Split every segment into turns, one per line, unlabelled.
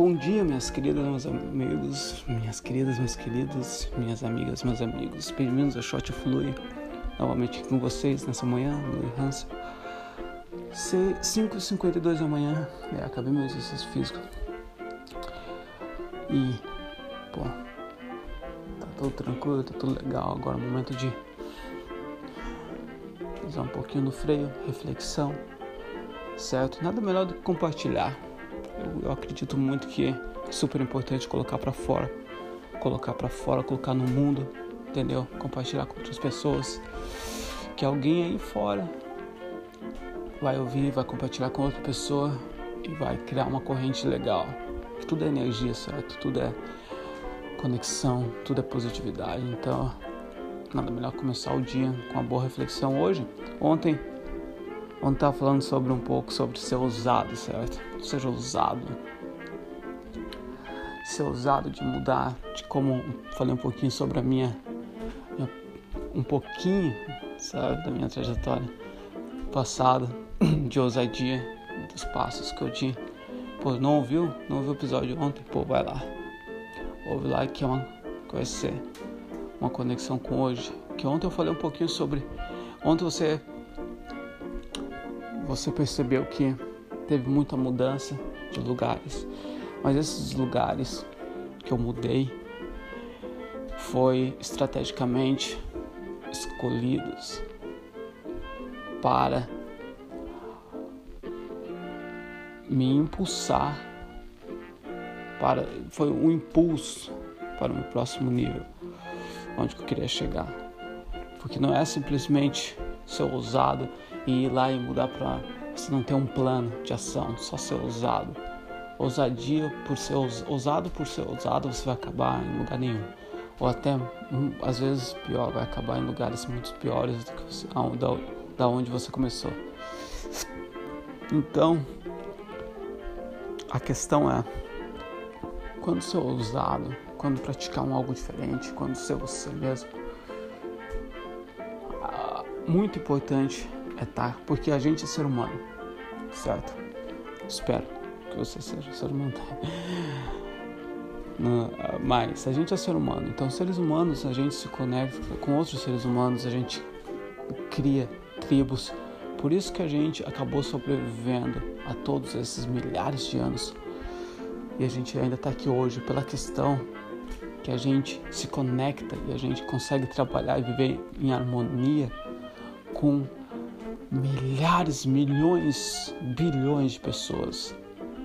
Bom dia, minhas queridas, meus amigos, minhas queridas, meus queridos, minhas amigas, meus amigos. Bem-vindos a Shot Flui. Novamente com vocês nessa manhã, no Hansen. 5h52 da manhã, é, acabei meu exercício físico. E, pô, tá tudo tranquilo, tá tudo legal. Agora é o momento de usar um pouquinho no freio, reflexão, certo? Nada melhor do que compartilhar eu, eu acredito muito que é super importante colocar para fora, colocar para fora, colocar no mundo, entendeu? Compartilhar com outras pessoas, que alguém aí fora vai ouvir, vai compartilhar com outra pessoa e vai criar uma corrente legal. Tudo é energia, certo? Tudo é conexão, tudo é positividade. Então, nada melhor começar o dia com uma boa reflexão hoje. Ontem Ontem estava falando sobre um pouco sobre ser ousado, certo? Seja ousado. Ser ousado de mudar, de como falei um pouquinho sobre a minha, minha um pouquinho, sabe, da minha trajetória passada, de ousadia, dos passos que eu tinha. Pô, não ouviu? Não ouviu o episódio ontem? Pô, vai lá. Ouve lá que é uma, que vai ser uma conexão com hoje. Que ontem eu falei um pouquinho sobre. Ontem você você percebeu que teve muita mudança de lugares, mas esses lugares que eu mudei foi estrategicamente escolhidos para me impulsar para foi um impulso para o meu próximo nível onde eu queria chegar. Porque não é simplesmente ser ousado e ir lá e mudar para você não ter um plano de ação, só ser ousado. Ousadia por ser ousado por ser ousado, você vai acabar em lugar nenhum. Ou até, hum, às vezes, pior, vai acabar em lugares muito piores do que você, da, da onde você começou. Então, a questão é, quando ser ousado, quando praticar um algo diferente, quando ser você mesmo, ah, muito importante é tá, porque a gente é ser humano, certo? Espero que você seja ser humano. mas a gente é ser humano, então seres humanos a gente se conecta com outros seres humanos, a gente cria tribos. Por isso que a gente acabou sobrevivendo a todos esses milhares de anos. E a gente ainda está aqui hoje pela questão que a gente se conecta e a gente consegue trabalhar e viver em harmonia com milhares, milhões, bilhões de pessoas.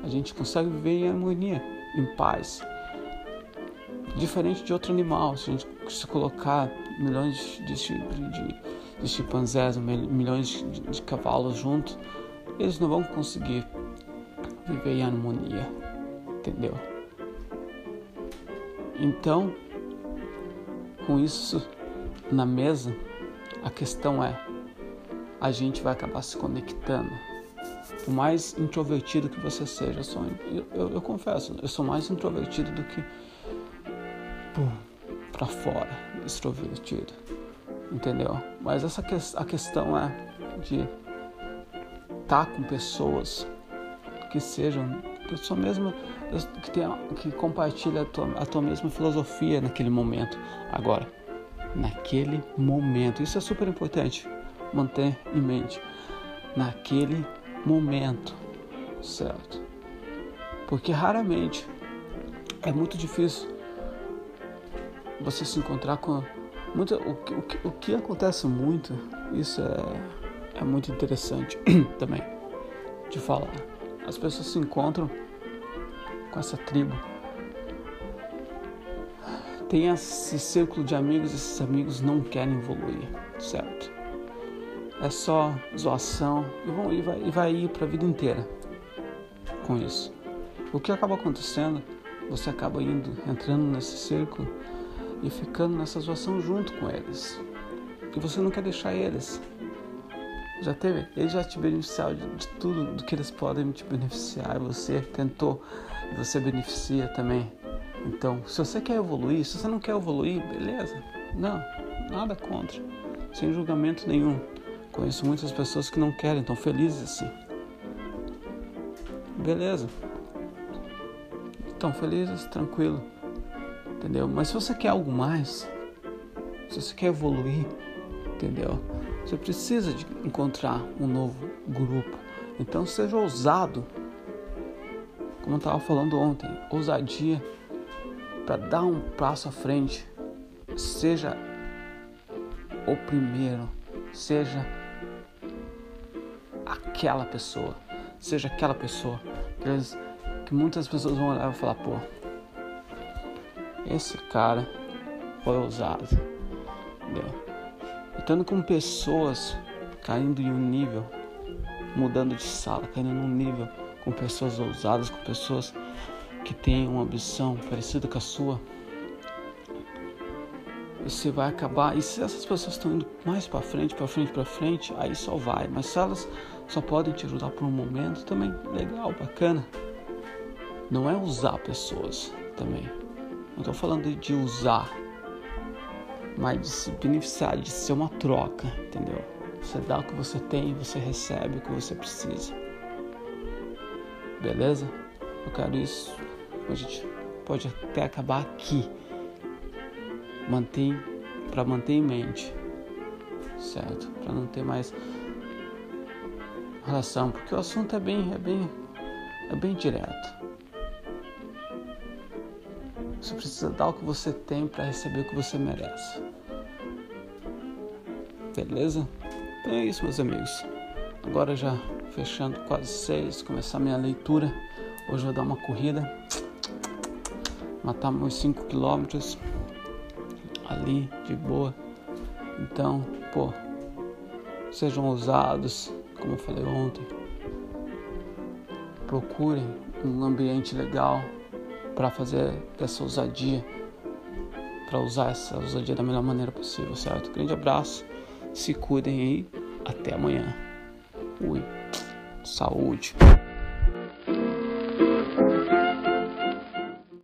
A gente consegue viver em harmonia, em paz. Diferente de outro animal, se a gente se colocar milhões de, de, de chimpanzés, milhões de, de cavalos juntos, eles não vão conseguir viver em harmonia, entendeu? Então, com isso na mesa, a questão é a gente vai acabar se conectando. Por mais introvertido que você seja, eu, sou, eu, eu, eu confesso, eu sou mais introvertido do que para fora, extrovertido, entendeu? Mas essa que, a questão é de estar tá com pessoas que sejam que sua mesma que tenha, que compartilha a tua, a tua mesma filosofia naquele momento. Agora, naquele momento, isso é super importante manter em mente naquele momento, certo? Porque raramente é muito difícil você se encontrar com muito o, o, o que acontece muito, isso é, é muito interessante também de falar. As pessoas se encontram com essa tribo. Tem esse círculo de amigos, esses amigos não querem evoluir, certo? É só zoação e, vão, e, vai, e vai ir para a vida inteira com isso. O que acaba acontecendo? Você acaba indo, entrando nesse círculo e ficando nessa zoação junto com eles. E você não quer deixar eles. Já teve, eles já te beneficiaram de, de tudo do que eles podem te beneficiar. Você tentou você beneficia também. Então, se você quer evoluir, se você não quer evoluir, beleza. Não, nada contra. Sem julgamento nenhum. Conheço muitas pessoas que não querem, estão felizes assim. Beleza. estão felizes, tranquilo, entendeu? Mas se você quer algo mais, se você quer evoluir, entendeu? Você precisa de encontrar um novo grupo. Então seja ousado. Como eu estava falando ontem, ousadia para dar um passo à frente. Seja o primeiro, seja aquela pessoa, seja aquela pessoa que, muitas pessoas vão olhar e falar, pô, esse cara foi ousado, entendeu? Estando com pessoas caindo em um nível, mudando de sala, caindo num nível com pessoas ousadas, com pessoas que têm uma ambição parecida com a sua, você vai acabar. E se essas pessoas estão indo mais para frente, para frente, para frente, aí só vai. Mas se elas só podem te ajudar por um momento, também legal, bacana. Não é usar pessoas também. Não estou falando de usar, mas de se beneficiar, de ser uma troca, entendeu? Você dá o que você tem, você recebe o que você precisa. Beleza? Eu quero isso. A gente pode até acabar aqui. Mantém para manter em mente, certo? Para não ter mais relação, porque o assunto é bem, é bem, é bem direto. Você precisa dar o que você tem para receber o que você merece. Beleza? Então é isso, meus amigos. Agora já fechando quase seis, começar minha leitura. Hoje eu vou dar uma corrida, matar meus 5 quilômetros ali de boa. Então, pô, sejam ousados, como eu falei ontem. Procurem um ambiente legal para fazer essa ousadia, para usar essa ousadia da melhor maneira possível, certo? Grande abraço se cuidem aí. Até amanhã. Fui. Saúde.